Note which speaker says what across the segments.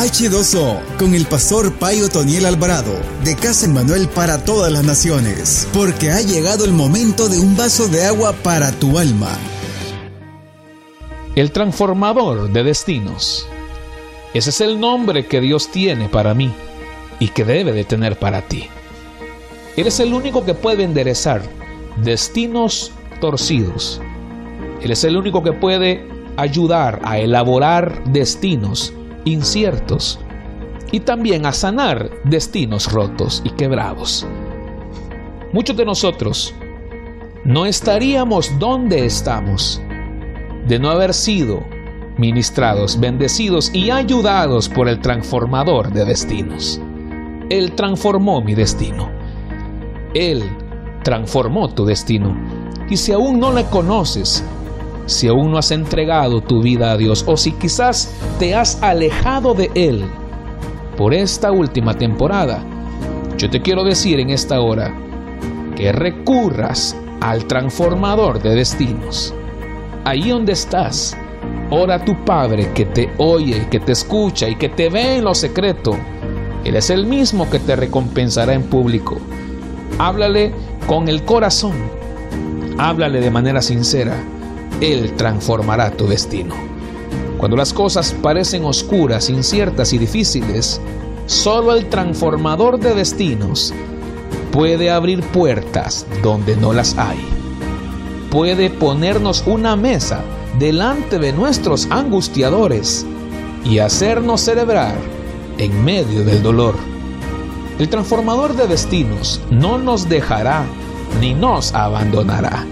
Speaker 1: H2O con el pastor Payo Toniel Alvarado de Casa Manuel para todas las naciones, porque ha llegado el momento de un vaso de agua para tu alma.
Speaker 2: El transformador de destinos. Ese es el nombre que Dios tiene para mí y que debe de tener para ti. Eres el único que puede enderezar destinos torcidos. Él es el único que puede ayudar a elaborar destinos inciertos y también a sanar destinos rotos y quebrados. Muchos de nosotros no estaríamos donde estamos de no haber sido ministrados, bendecidos y ayudados por el transformador de destinos. Él transformó mi destino. Él transformó tu destino. Y si aún no le conoces, si aún no has entregado tu vida a Dios o si quizás te has alejado de Él por esta última temporada, yo te quiero decir en esta hora que recurras al transformador de destinos. Ahí donde estás, ora a tu Padre que te oye, que te escucha y que te ve en lo secreto. Él es el mismo que te recompensará en público. Háblale con el corazón. Háblale de manera sincera. Él transformará tu destino. Cuando las cosas parecen oscuras, inciertas y difíciles, solo el transformador de destinos puede abrir puertas donde no las hay. Puede ponernos una mesa delante de nuestros angustiadores y hacernos celebrar en medio del dolor. El transformador de destinos no nos dejará ni nos abandonará.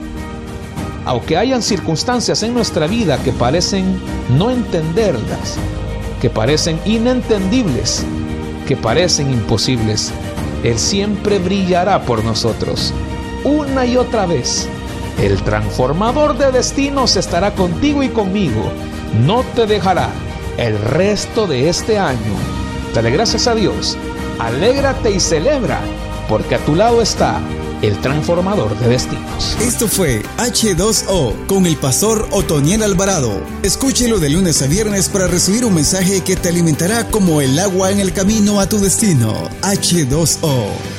Speaker 2: Aunque hayan circunstancias en nuestra vida que parecen no entenderlas, que parecen inentendibles, que parecen imposibles, Él siempre brillará por nosotros, una y otra vez. El transformador de destinos estará contigo y conmigo, no te dejará el resto de este año. Dale gracias a Dios Alégrate y celebra, porque a tu lado está el transformador de destinos.
Speaker 1: Esto fue H2O con el pastor Otoniel Alvarado. Escúchelo de lunes a viernes para recibir un mensaje que te alimentará como el agua en el camino a tu destino. H2O.